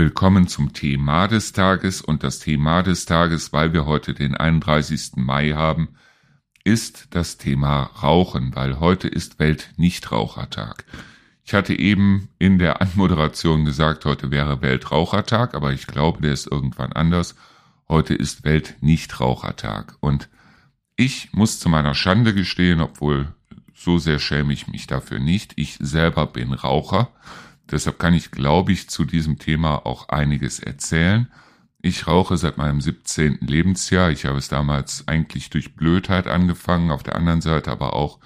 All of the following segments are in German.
Willkommen zum Thema des Tages und das Thema des Tages, weil wir heute den 31. Mai haben, ist das Thema Rauchen, weil heute ist Weltnichtrauchertag. Ich hatte eben in der Anmoderation gesagt, heute wäre Weltrauchertag, aber ich glaube, der ist irgendwann anders. Heute ist Weltnichtrauchertag und ich muss zu meiner Schande gestehen, obwohl so sehr schäme ich mich dafür nicht. Ich selber bin Raucher Deshalb kann ich, glaube ich, zu diesem Thema auch einiges erzählen. Ich rauche seit meinem 17. Lebensjahr. Ich habe es damals eigentlich durch Blödheit angefangen, auf der anderen Seite aber auch,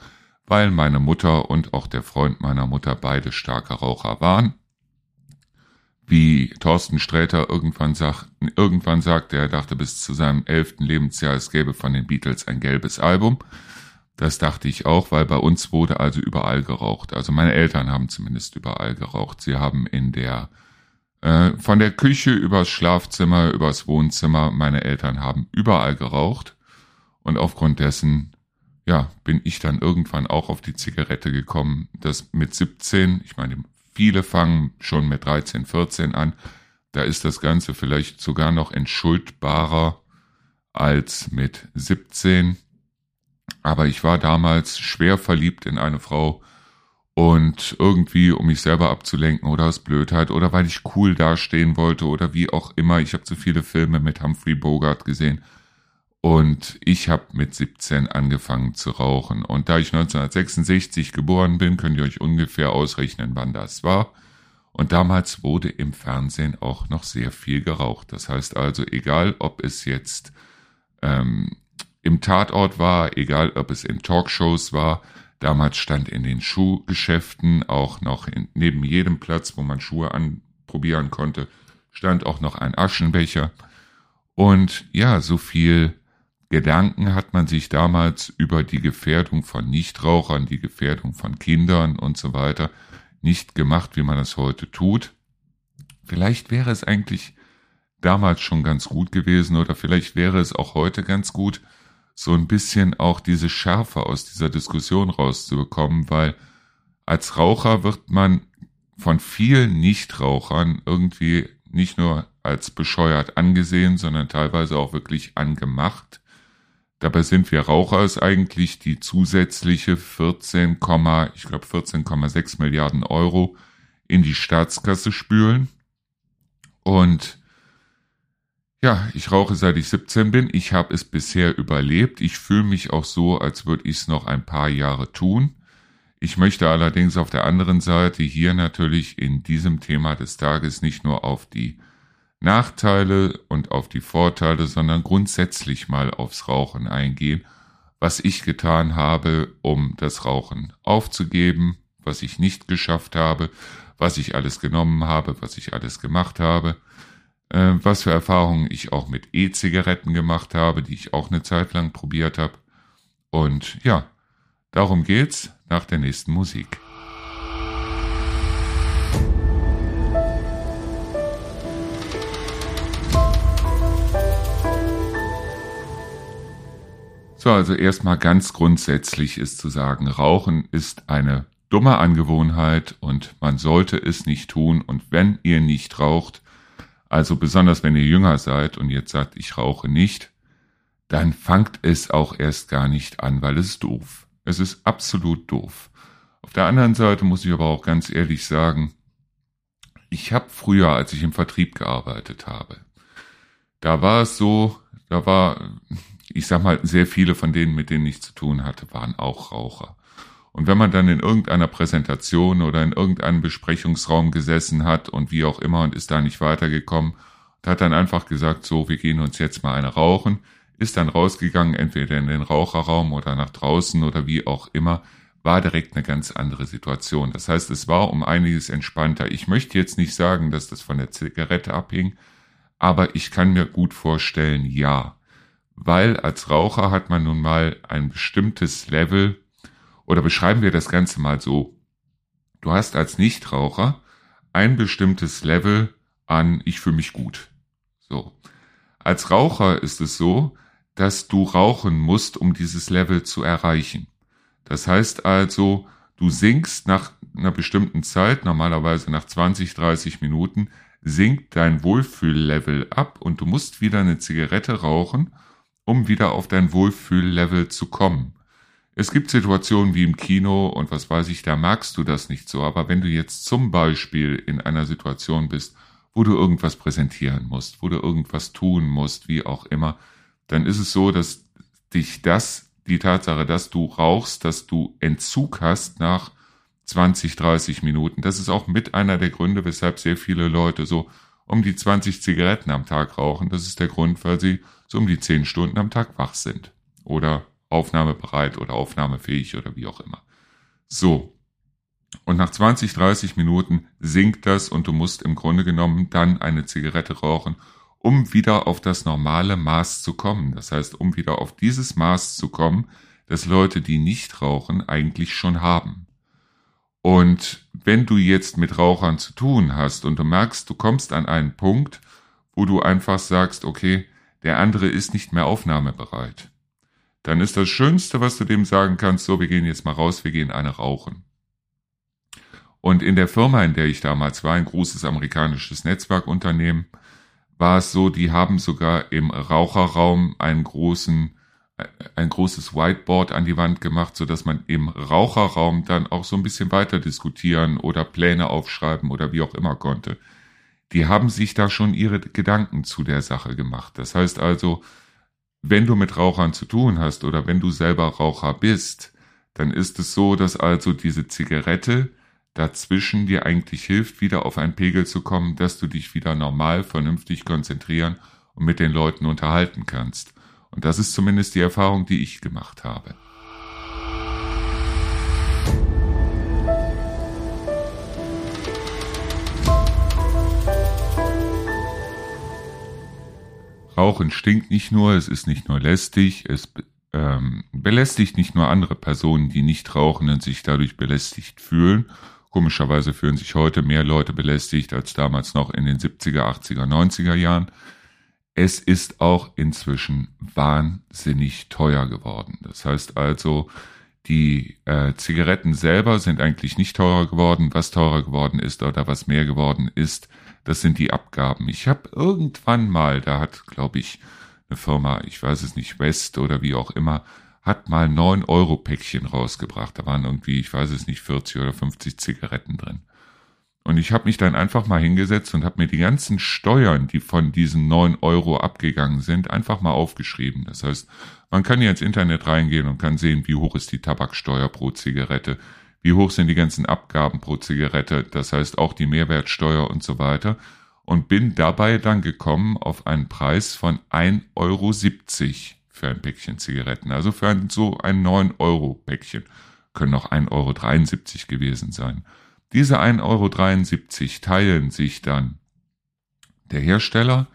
weil meine Mutter und auch der Freund meiner Mutter beide starke Raucher waren. Wie Thorsten Sträter irgendwann, sagt, irgendwann sagte, er dachte bis zu seinem elften Lebensjahr, es gäbe von den Beatles ein gelbes Album. Das dachte ich auch, weil bei uns wurde also überall geraucht. Also meine Eltern haben zumindest überall geraucht. Sie haben in der äh, von der Küche übers Schlafzimmer, übers Wohnzimmer, meine Eltern haben überall geraucht. Und aufgrund dessen, ja, bin ich dann irgendwann auch auf die Zigarette gekommen. Das mit 17, ich meine, viele fangen schon mit 13, 14 an. Da ist das Ganze vielleicht sogar noch entschuldbarer als mit 17 aber ich war damals schwer verliebt in eine Frau und irgendwie, um mich selber abzulenken oder aus Blödheit oder weil ich cool dastehen wollte oder wie auch immer. Ich habe zu viele Filme mit Humphrey Bogart gesehen und ich habe mit 17 angefangen zu rauchen. Und da ich 1966 geboren bin, könnt ihr euch ungefähr ausrechnen, wann das war. Und damals wurde im Fernsehen auch noch sehr viel geraucht. Das heißt also, egal ob es jetzt ähm, im Tatort war, egal ob es in Talkshows war. Damals stand in den Schuhgeschäften auch noch in, neben jedem Platz, wo man Schuhe anprobieren konnte, stand auch noch ein Aschenbecher. Und ja, so viel Gedanken hat man sich damals über die Gefährdung von Nichtrauchern, die Gefährdung von Kindern und so weiter nicht gemacht, wie man es heute tut. Vielleicht wäre es eigentlich damals schon ganz gut gewesen oder vielleicht wäre es auch heute ganz gut, so ein bisschen auch diese Schärfe aus dieser Diskussion rauszubekommen, weil als Raucher wird man von vielen Nichtrauchern irgendwie nicht nur als bescheuert angesehen, sondern teilweise auch wirklich angemacht. Dabei sind wir Raucher es eigentlich die zusätzliche 14, ich glaube 14,6 Milliarden Euro in die Staatskasse spülen. Und ja, ich rauche seit ich 17 bin. Ich habe es bisher überlebt. Ich fühle mich auch so, als würde ich es noch ein paar Jahre tun. Ich möchte allerdings auf der anderen Seite hier natürlich in diesem Thema des Tages nicht nur auf die Nachteile und auf die Vorteile, sondern grundsätzlich mal aufs Rauchen eingehen, was ich getan habe, um das Rauchen aufzugeben, was ich nicht geschafft habe, was ich alles genommen habe, was ich alles gemacht habe äh, was für Erfahrungen ich auch mit E-Zigaretten gemacht habe, die ich auch eine Zeit lang probiert habe. Und ja, darum geht's nach der nächsten Musik. So, also erstmal ganz grundsätzlich ist zu sagen, Rauchen ist eine dumme Angewohnheit und man sollte es nicht tun. Und wenn ihr nicht raucht, also besonders wenn ihr jünger seid und jetzt sagt, ich rauche nicht, dann fangt es auch erst gar nicht an, weil es ist doof. Es ist absolut doof. Auf der anderen Seite muss ich aber auch ganz ehrlich sagen, ich habe früher, als ich im Vertrieb gearbeitet habe, da war es so, da war, ich sag mal, sehr viele von denen, mit denen ich zu tun hatte, waren auch Raucher. Und wenn man dann in irgendeiner Präsentation oder in irgendeinem Besprechungsraum gesessen hat und wie auch immer und ist da nicht weitergekommen und hat dann einfach gesagt, so, wir gehen uns jetzt mal eine rauchen, ist dann rausgegangen, entweder in den Raucherraum oder nach draußen oder wie auch immer, war direkt eine ganz andere Situation. Das heißt, es war um einiges entspannter. Ich möchte jetzt nicht sagen, dass das von der Zigarette abhing, aber ich kann mir gut vorstellen, ja. Weil als Raucher hat man nun mal ein bestimmtes Level oder beschreiben wir das Ganze mal so. Du hast als Nichtraucher ein bestimmtes Level an ich fühle mich gut. So. Als Raucher ist es so, dass du rauchen musst, um dieses Level zu erreichen. Das heißt also, du sinkst nach einer bestimmten Zeit, normalerweise nach 20, 30 Minuten, sinkt dein Wohlfühllevel ab und du musst wieder eine Zigarette rauchen, um wieder auf dein Wohlfühllevel zu kommen. Es gibt Situationen wie im Kino und was weiß ich, da magst du das nicht so, aber wenn du jetzt zum Beispiel in einer Situation bist, wo du irgendwas präsentieren musst, wo du irgendwas tun musst, wie auch immer, dann ist es so, dass dich das, die Tatsache, dass du rauchst, dass du Entzug hast nach 20, 30 Minuten. Das ist auch mit einer der Gründe, weshalb sehr viele Leute so um die 20 Zigaretten am Tag rauchen. Das ist der Grund, weil sie so um die 10 Stunden am Tag wach sind. Oder aufnahmebereit oder aufnahmefähig oder wie auch immer. So. Und nach 20, 30 Minuten sinkt das und du musst im Grunde genommen dann eine Zigarette rauchen, um wieder auf das normale Maß zu kommen. Das heißt, um wieder auf dieses Maß zu kommen, das Leute, die nicht rauchen, eigentlich schon haben. Und wenn du jetzt mit Rauchern zu tun hast und du merkst, du kommst an einen Punkt, wo du einfach sagst, okay, der andere ist nicht mehr aufnahmebereit, dann ist das Schönste, was du dem sagen kannst, so, wir gehen jetzt mal raus, wir gehen eine rauchen. Und in der Firma, in der ich damals war, ein großes amerikanisches Netzwerkunternehmen, war es so, die haben sogar im Raucherraum einen großen ein großes Whiteboard an die Wand gemacht, so dass man im Raucherraum dann auch so ein bisschen weiter diskutieren oder Pläne aufschreiben oder wie auch immer konnte. Die haben sich da schon ihre Gedanken zu der Sache gemacht. Das heißt also, wenn du mit Rauchern zu tun hast oder wenn du selber Raucher bist, dann ist es so, dass also diese Zigarette dazwischen dir eigentlich hilft, wieder auf einen Pegel zu kommen, dass du dich wieder normal, vernünftig konzentrieren und mit den Leuten unterhalten kannst. Und das ist zumindest die Erfahrung, die ich gemacht habe. Rauchen stinkt nicht nur, es ist nicht nur lästig, es ähm, belästigt nicht nur andere Personen, die nicht rauchen und sich dadurch belästigt fühlen. Komischerweise fühlen sich heute mehr Leute belästigt als damals noch in den 70er, 80er, 90er Jahren. Es ist auch inzwischen wahnsinnig teuer geworden. Das heißt also, die äh, Zigaretten selber sind eigentlich nicht teurer geworden. Was teurer geworden ist oder was mehr geworden ist, das sind die Abgaben. Ich habe irgendwann mal, da hat, glaube ich, eine Firma, ich weiß es nicht, West oder wie auch immer, hat mal neun Euro Päckchen rausgebracht. Da waren irgendwie, ich weiß es nicht, 40 oder 50 Zigaretten drin. Und ich habe mich dann einfach mal hingesetzt und habe mir die ganzen Steuern, die von diesen neun Euro abgegangen sind, einfach mal aufgeschrieben. Das heißt, man kann hier ins Internet reingehen und kann sehen, wie hoch ist die Tabaksteuer pro Zigarette, wie hoch sind die ganzen Abgaben pro Zigarette, das heißt auch die Mehrwertsteuer und so weiter. Und bin dabei dann gekommen auf einen Preis von 1,70 Euro für ein Päckchen Zigaretten. Also für ein, so ein 9 Euro Päckchen. Können auch 1,73 Euro gewesen sein. Diese 1,73 Euro teilen sich dann der Hersteller,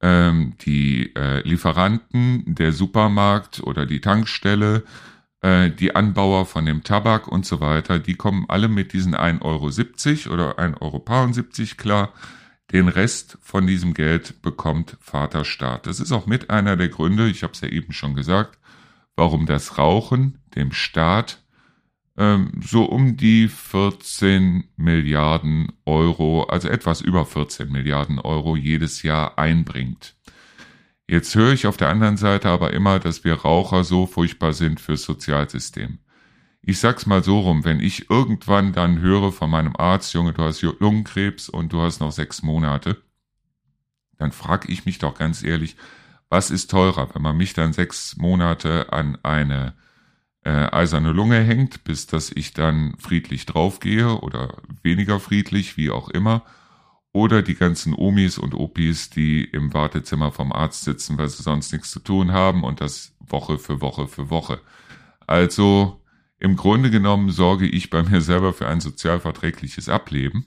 ähm, die äh, Lieferanten, der Supermarkt oder die Tankstelle, äh, die Anbauer von dem Tabak und so weiter, die kommen alle mit diesen 1,70 Euro oder 1,70 Euro klar. Den Rest von diesem Geld bekommt Vaterstaat. Das ist auch mit einer der Gründe, ich habe es ja eben schon gesagt, warum das Rauchen dem Staat ähm, so um die 14 Milliarden Euro, also etwas über 14 Milliarden Euro jedes Jahr einbringt. Jetzt höre ich auf der anderen Seite aber immer, dass wir Raucher so furchtbar sind fürs Sozialsystem. Ich sag's mal so rum, wenn ich irgendwann dann höre von meinem Arzt, Junge, du hast Lungenkrebs und du hast noch sechs Monate, dann frage ich mich doch ganz ehrlich, was ist teurer, wenn man mich dann sechs Monate an eine äh, eiserne Lunge hängt, bis dass ich dann friedlich draufgehe oder weniger friedlich, wie auch immer. Oder die ganzen Omis und Opis, die im Wartezimmer vom Arzt sitzen, weil sie sonst nichts zu tun haben und das Woche für Woche für Woche. Also im Grunde genommen sorge ich bei mir selber für ein sozialverträgliches Ableben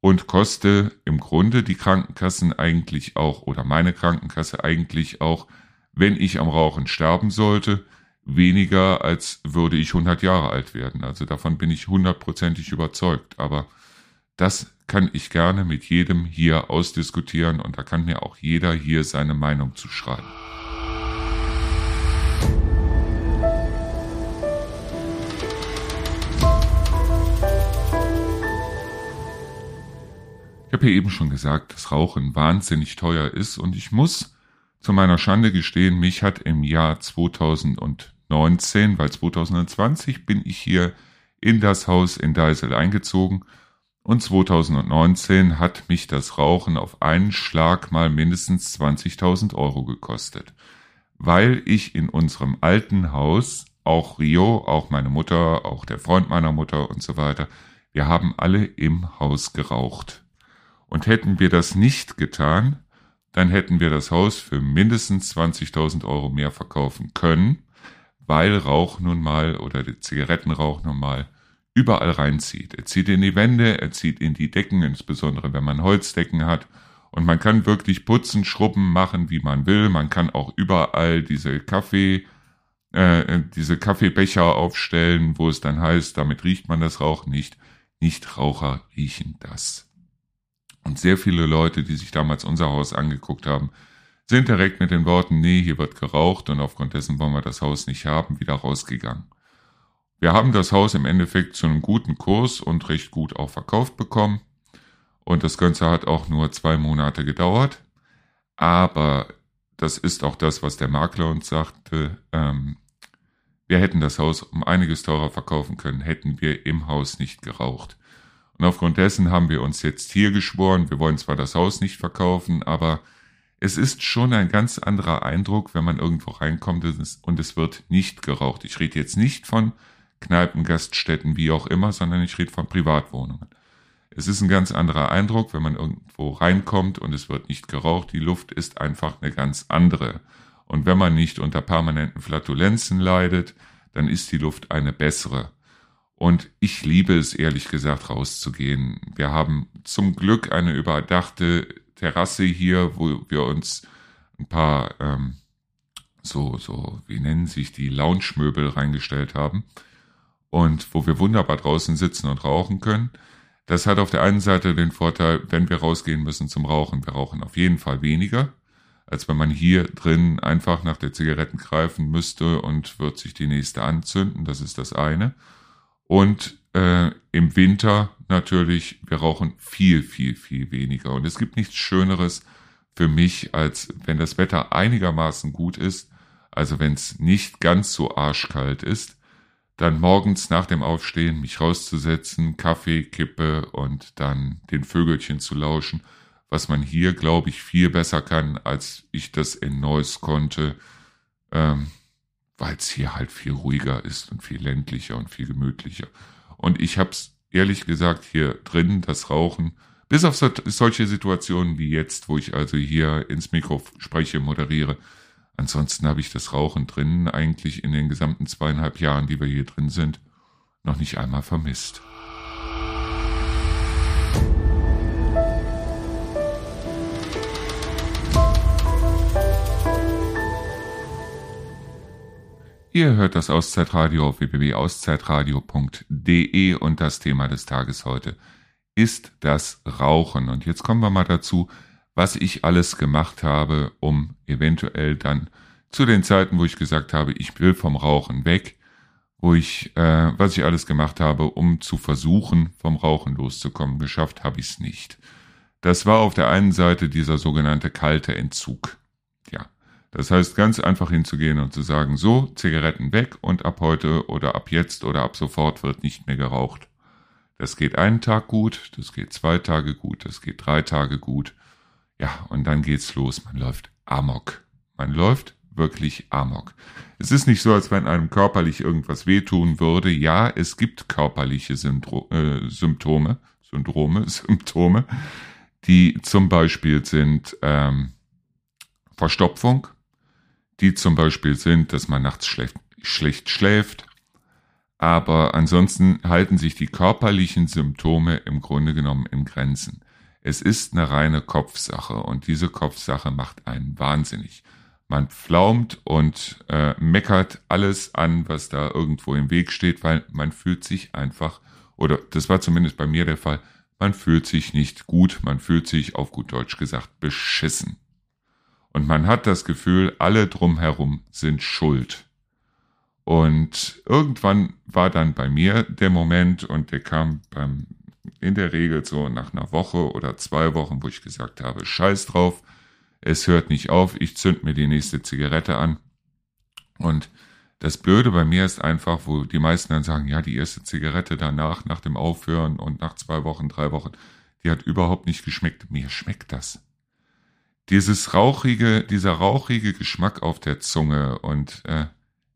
und koste im Grunde die Krankenkassen eigentlich auch oder meine Krankenkasse eigentlich auch, wenn ich am Rauchen sterben sollte, weniger, als würde ich 100 Jahre alt werden. Also davon bin ich hundertprozentig überzeugt. Aber das kann ich gerne mit jedem hier ausdiskutieren und da kann mir auch jeder hier seine Meinung zu schreiben. Ich habe ja eben schon gesagt, dass Rauchen wahnsinnig teuer ist und ich muss zu meiner Schande gestehen, mich hat im Jahr 2019, weil 2020 bin ich hier in das Haus in Deisel eingezogen und 2019 hat mich das Rauchen auf einen Schlag mal mindestens 20.000 Euro gekostet, weil ich in unserem alten Haus, auch Rio, auch meine Mutter, auch der Freund meiner Mutter und so weiter, wir haben alle im Haus geraucht. Und hätten wir das nicht getan, dann hätten wir das Haus für mindestens 20.000 Euro mehr verkaufen können, weil Rauch nun mal oder der Zigarettenrauch nun mal überall reinzieht. Er zieht in die Wände, er zieht in die Decken, insbesondere wenn man Holzdecken hat. Und man kann wirklich putzen, schrubben, machen, wie man will. Man kann auch überall diese Kaffee, äh, diese Kaffeebecher aufstellen, wo es dann heißt, damit riecht man das Rauch nicht. Nichtraucher riechen das. Und sehr viele Leute, die sich damals unser Haus angeguckt haben, sind direkt mit den Worten, nee, hier wird geraucht und aufgrund dessen wollen wir das Haus nicht haben, wieder rausgegangen. Wir haben das Haus im Endeffekt zu einem guten Kurs und recht gut auch verkauft bekommen. Und das Ganze hat auch nur zwei Monate gedauert. Aber das ist auch das, was der Makler uns sagte. Ähm, wir hätten das Haus um einiges teurer verkaufen können, hätten wir im Haus nicht geraucht. Und aufgrund dessen haben wir uns jetzt hier geschworen. Wir wollen zwar das Haus nicht verkaufen, aber es ist schon ein ganz anderer Eindruck, wenn man irgendwo reinkommt und es wird nicht geraucht. Ich rede jetzt nicht von Kneipen, Gaststätten, wie auch immer, sondern ich rede von Privatwohnungen. Es ist ein ganz anderer Eindruck, wenn man irgendwo reinkommt und es wird nicht geraucht. Die Luft ist einfach eine ganz andere. Und wenn man nicht unter permanenten Flatulenzen leidet, dann ist die Luft eine bessere. Und ich liebe es, ehrlich gesagt, rauszugehen. Wir haben zum Glück eine überdachte Terrasse hier, wo wir uns ein paar, ähm, so, so, wie nennen sich die, Lounge-Möbel reingestellt haben und wo wir wunderbar draußen sitzen und rauchen können. Das hat auf der einen Seite den Vorteil, wenn wir rausgehen müssen zum Rauchen, wir rauchen auf jeden Fall weniger, als wenn man hier drin einfach nach der Zigaretten greifen müsste und wird sich die nächste anzünden. Das ist das eine. Und äh, im Winter natürlich, wir rauchen viel, viel, viel weniger. Und es gibt nichts Schöneres für mich, als wenn das Wetter einigermaßen gut ist, also wenn es nicht ganz so arschkalt ist, dann morgens nach dem Aufstehen mich rauszusetzen, Kaffee, Kippe und dann den Vögelchen zu lauschen, was man hier, glaube ich, viel besser kann, als ich das in Neuss konnte, ähm, weil es hier halt viel ruhiger ist und viel ländlicher und viel gemütlicher. Und ich habe es ehrlich gesagt hier drin, das Rauchen, bis auf so, solche Situationen wie jetzt, wo ich also hier ins Mikro spreche, moderiere, Ansonsten habe ich das Rauchen drinnen eigentlich in den gesamten zweieinhalb Jahren, die wir hier drin sind, noch nicht einmal vermisst. Ihr hört das Auszeitradio auf www.auszeitradio.de und das Thema des Tages heute ist das Rauchen. Und jetzt kommen wir mal dazu, was ich alles gemacht habe, um eventuell dann zu den Zeiten, wo ich gesagt habe, ich will vom Rauchen weg, wo ich, äh, was ich alles gemacht habe, um zu versuchen, vom Rauchen loszukommen. Geschafft habe ich es nicht. Das war auf der einen Seite dieser sogenannte kalte Entzug. Ja, das heißt ganz einfach hinzugehen und zu sagen, so, Zigaretten weg und ab heute oder ab jetzt oder ab sofort wird nicht mehr geraucht. Das geht einen Tag gut, das geht zwei Tage gut, das geht drei Tage gut. Ja, und dann geht's los. Man läuft amok. Man läuft wirklich amok. Es ist nicht so, als wenn einem körperlich irgendwas wehtun würde. Ja, es gibt körperliche Syndro äh, Symptome, Syndrome, Symptome, die zum Beispiel sind ähm, Verstopfung, die zum Beispiel sind, dass man nachts schlecht, schlecht schläft. Aber ansonsten halten sich die körperlichen Symptome im Grunde genommen in Grenzen. Es ist eine reine Kopfsache und diese Kopfsache macht einen wahnsinnig. Man pflaumt und äh, meckert alles an, was da irgendwo im Weg steht, weil man fühlt sich einfach, oder das war zumindest bei mir der Fall, man fühlt sich nicht gut, man fühlt sich auf gut Deutsch gesagt beschissen. Und man hat das Gefühl, alle drumherum sind schuld. Und irgendwann war dann bei mir der Moment, und der kam beim in der Regel so nach einer Woche oder zwei Wochen, wo ich gesagt habe, scheiß drauf, es hört nicht auf, ich zünd mir die nächste Zigarette an. Und das Blöde bei mir ist einfach, wo die meisten dann sagen, ja, die erste Zigarette danach, nach dem Aufhören und nach zwei Wochen, drei Wochen, die hat überhaupt nicht geschmeckt. Mir schmeckt das. Dieses rauchige, dieser rauchige Geschmack auf der Zunge und äh,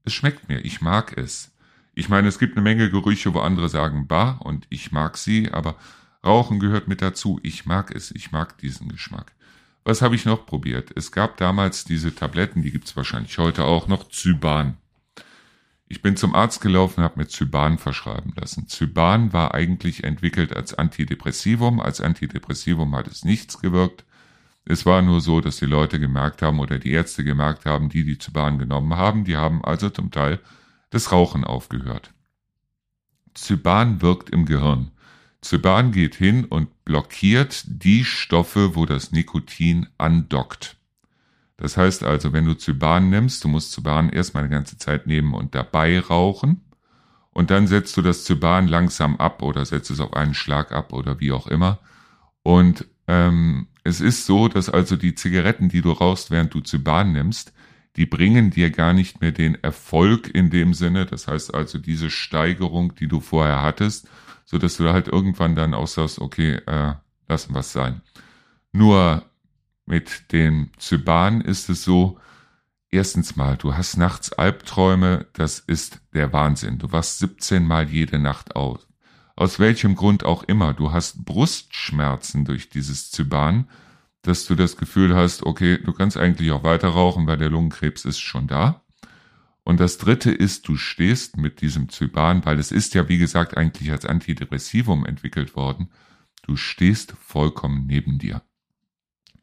es schmeckt mir. Ich mag es. Ich meine, es gibt eine Menge Gerüche, wo andere sagen, bah, und ich mag sie, aber Rauchen gehört mit dazu. Ich mag es. Ich mag diesen Geschmack. Was habe ich noch probiert? Es gab damals diese Tabletten, die gibt es wahrscheinlich heute auch noch, Zyban. Ich bin zum Arzt gelaufen, habe mir Zyban verschreiben lassen. Zyban war eigentlich entwickelt als Antidepressivum. Als Antidepressivum hat es nichts gewirkt. Es war nur so, dass die Leute gemerkt haben oder die Ärzte gemerkt haben, die die Zyban genommen haben, die haben also zum Teil das Rauchen aufgehört. Zyban wirkt im Gehirn. Zyban geht hin und blockiert die Stoffe, wo das Nikotin andockt. Das heißt also, wenn du Zyban nimmst, du musst Zyban erstmal eine ganze Zeit nehmen und dabei rauchen und dann setzt du das Zyban langsam ab oder setzt es auf einen Schlag ab oder wie auch immer. Und ähm, es ist so, dass also die Zigaretten, die du rauchst, während du Zyban nimmst, die bringen dir gar nicht mehr den Erfolg in dem Sinne, das heißt also diese Steigerung, die du vorher hattest, so dass du halt irgendwann dann auch sagst, okay, äh, lassen was sein. Nur mit dem Zyban ist es so, erstens mal, du hast nachts Albträume, das ist der Wahnsinn. Du wachst 17 Mal jede Nacht auf. Aus welchem Grund auch immer, du hast Brustschmerzen durch dieses Zyban, dass du das Gefühl hast, okay, du kannst eigentlich auch weiter rauchen, weil der Lungenkrebs ist schon da. Und das dritte ist, du stehst mit diesem Zyban, weil es ist ja, wie gesagt, eigentlich als Antidepressivum entwickelt worden. Du stehst vollkommen neben dir.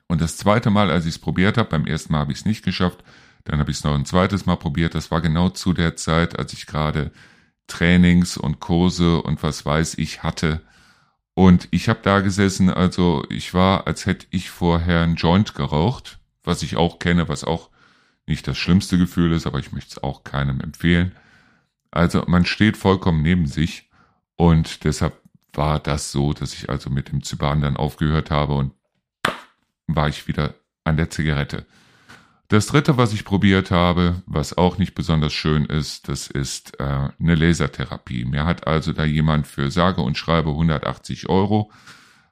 Und das zweite Mal, als ich es probiert habe, beim ersten Mal habe ich es nicht geschafft, dann habe ich es noch ein zweites Mal probiert. Das war genau zu der Zeit, als ich gerade Trainings und Kurse und was weiß ich hatte. Und ich habe da gesessen, also ich war, als hätte ich vorher ein Joint geraucht, was ich auch kenne, was auch nicht das schlimmste Gefühl ist, aber ich möchte es auch keinem empfehlen. Also man steht vollkommen neben sich und deshalb war das so, dass ich also mit dem Zyban dann aufgehört habe und war ich wieder an der Zigarette. Das dritte, was ich probiert habe, was auch nicht besonders schön ist, das ist äh, eine Lasertherapie. Mir hat also da jemand für sage und schreibe 180 Euro,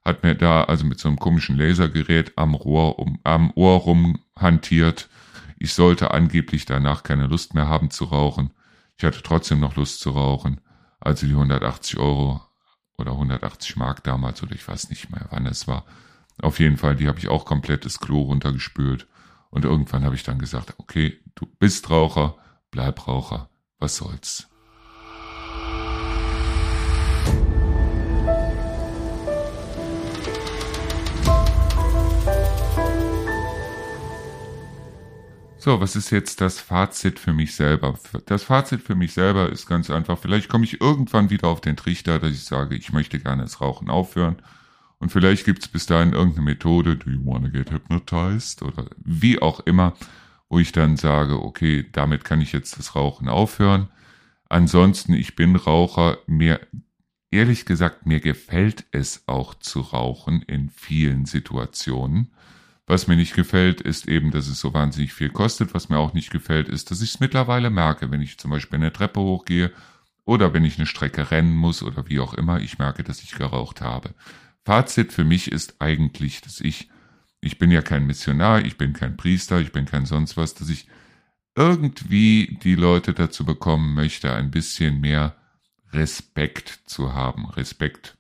hat mir da also mit so einem komischen Lasergerät am Rohr um, am Ohr rumhantiert ich sollte angeblich danach keine Lust mehr haben zu rauchen. Ich hatte trotzdem noch Lust zu rauchen. Also die 180 Euro oder 180 Mark damals oder ich weiß nicht mehr, wann es war. Auf jeden Fall, die habe ich auch komplett das Klo runtergespült. Und irgendwann habe ich dann gesagt, okay, du bist Raucher, bleib Raucher, was soll's. So, was ist jetzt das Fazit für mich selber? Das Fazit für mich selber ist ganz einfach, vielleicht komme ich irgendwann wieder auf den Trichter, dass ich sage, ich möchte gerne das Rauchen aufhören. Und vielleicht gibt es bis dahin irgendeine Methode, do you wanna get hypnotized? Oder wie auch immer, wo ich dann sage, okay, damit kann ich jetzt das Rauchen aufhören. Ansonsten, ich bin Raucher, mir, ehrlich gesagt, mir gefällt es auch zu rauchen in vielen Situationen. Was mir nicht gefällt, ist eben, dass es so wahnsinnig viel kostet. Was mir auch nicht gefällt, ist, dass ich es mittlerweile merke, wenn ich zum Beispiel eine Treppe hochgehe oder wenn ich eine Strecke rennen muss oder wie auch immer, ich merke, dass ich geraucht habe. Fazit für mich ist eigentlich, dass ich, ich bin ja kein Missionar, ich bin kein Priester, ich bin kein sonst was, dass ich irgendwie die Leute dazu bekommen möchte, ein bisschen mehr Respekt zu haben. Respekt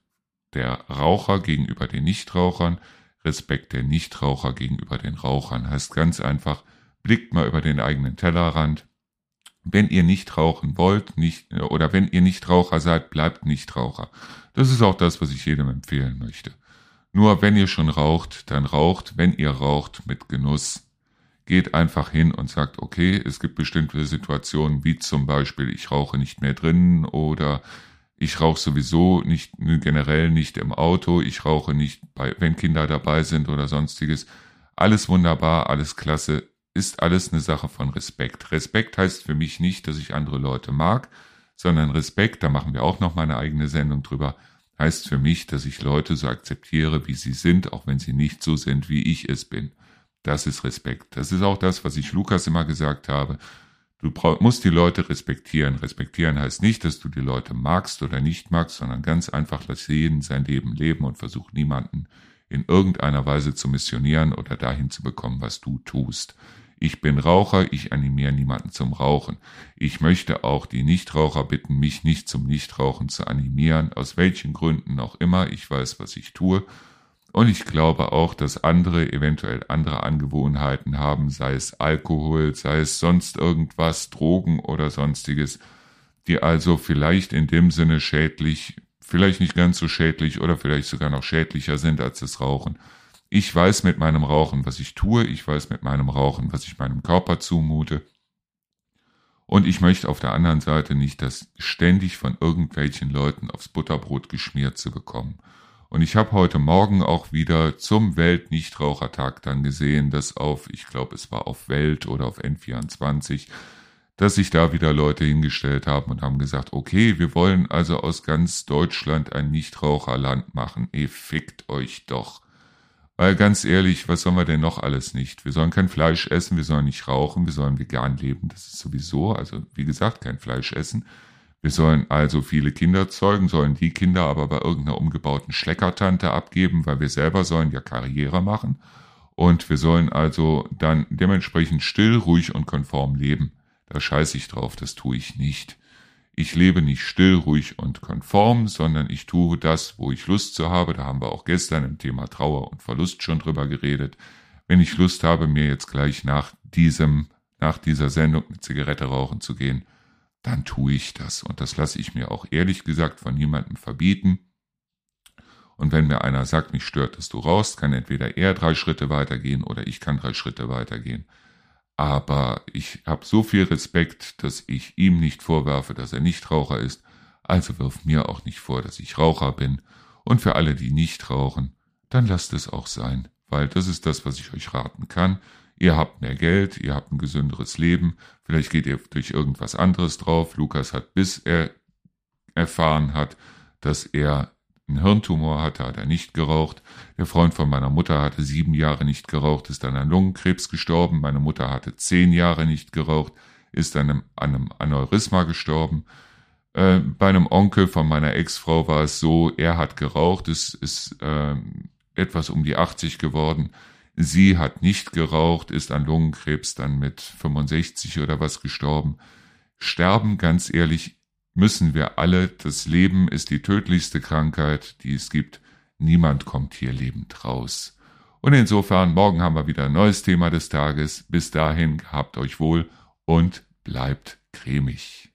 der Raucher gegenüber den Nichtrauchern, Respekt der Nichtraucher gegenüber den Rauchern heißt ganz einfach, blickt mal über den eigenen Tellerrand. Wenn ihr nicht rauchen wollt, nicht, oder wenn ihr nicht Raucher seid, bleibt nicht Raucher. Das ist auch das, was ich jedem empfehlen möchte. Nur wenn ihr schon raucht, dann raucht, wenn ihr raucht, mit Genuss. Geht einfach hin und sagt, okay, es gibt bestimmte Situationen, wie zum Beispiel, ich rauche nicht mehr drinnen oder ich rauche sowieso nicht, generell nicht im Auto. Ich rauche nicht, bei, wenn Kinder dabei sind oder sonstiges. Alles wunderbar, alles klasse. Ist alles eine Sache von Respekt. Respekt heißt für mich nicht, dass ich andere Leute mag, sondern Respekt, da machen wir auch noch mal eine eigene Sendung drüber, heißt für mich, dass ich Leute so akzeptiere, wie sie sind, auch wenn sie nicht so sind, wie ich es bin. Das ist Respekt. Das ist auch das, was ich Lukas immer gesagt habe. Du musst die Leute respektieren. Respektieren heißt nicht, dass du die Leute magst oder nicht magst, sondern ganz einfach, lass jeden sein Leben leben und versuch niemanden in irgendeiner Weise zu missionieren oder dahin zu bekommen, was du tust. Ich bin Raucher, ich animiere niemanden zum Rauchen. Ich möchte auch die Nichtraucher bitten, mich nicht zum Nichtrauchen zu animieren, aus welchen Gründen auch immer. Ich weiß, was ich tue und ich glaube auch, dass andere eventuell andere Angewohnheiten haben, sei es Alkohol, sei es sonst irgendwas, Drogen oder sonstiges, die also vielleicht in dem Sinne schädlich, vielleicht nicht ganz so schädlich oder vielleicht sogar noch schädlicher sind als das Rauchen. Ich weiß mit meinem Rauchen, was ich tue, ich weiß mit meinem Rauchen, was ich meinem Körper zumute. Und ich möchte auf der anderen Seite nicht das ständig von irgendwelchen Leuten aufs Butterbrot geschmiert zu bekommen. Und ich habe heute Morgen auch wieder zum Weltnichtrauchertag dann gesehen, dass auf, ich glaube, es war auf Welt oder auf N24, dass sich da wieder Leute hingestellt haben und haben gesagt, okay, wir wollen also aus ganz Deutschland ein Nichtraucherland machen. Ihr fickt euch doch. Weil ganz ehrlich, was sollen wir denn noch alles nicht? Wir sollen kein Fleisch essen, wir sollen nicht rauchen, wir sollen vegan leben. Das ist sowieso, also wie gesagt, kein Fleisch essen. Wir sollen also viele Kinder zeugen, sollen die Kinder aber bei irgendeiner umgebauten Schleckertante abgeben, weil wir selber sollen ja Karriere machen. Und wir sollen also dann dementsprechend still, ruhig und konform leben. Da scheiße ich drauf, das tue ich nicht. Ich lebe nicht still, ruhig und konform, sondern ich tue das, wo ich Lust zu habe. Da haben wir auch gestern im Thema Trauer und Verlust schon drüber geredet. Wenn ich Lust habe, mir jetzt gleich nach diesem, nach dieser Sendung eine Zigarette rauchen zu gehen, dann tue ich das. Und das lasse ich mir auch ehrlich gesagt von niemandem verbieten. Und wenn mir einer sagt, mich stört, dass du raus, kann entweder er drei Schritte weitergehen oder ich kann drei Schritte weitergehen. Aber ich habe so viel Respekt, dass ich ihm nicht vorwerfe, dass er nicht Raucher ist. Also wirf mir auch nicht vor, dass ich Raucher bin. Und für alle, die nicht rauchen, dann lasst es auch sein, weil das ist das, was ich euch raten kann. Ihr habt mehr Geld, ihr habt ein gesünderes Leben, vielleicht geht ihr durch irgendwas anderes drauf. Lukas hat, bis er erfahren hat, dass er einen Hirntumor hatte, hat er nicht geraucht. Der Freund von meiner Mutter hatte sieben Jahre nicht geraucht, ist dann an Lungenkrebs gestorben. Meine Mutter hatte zehn Jahre nicht geraucht, ist dann an einem Aneurysma gestorben. Äh, bei einem Onkel von meiner Ex-Frau war es so, er hat geraucht, ist, ist äh, etwas um die 80 geworden, Sie hat nicht geraucht, ist an Lungenkrebs dann mit 65 oder was gestorben. Sterben, ganz ehrlich, müssen wir alle. Das Leben ist die tödlichste Krankheit, die es gibt. Niemand kommt hier lebend raus. Und insofern, morgen haben wir wieder ein neues Thema des Tages. Bis dahin, habt euch wohl und bleibt cremig.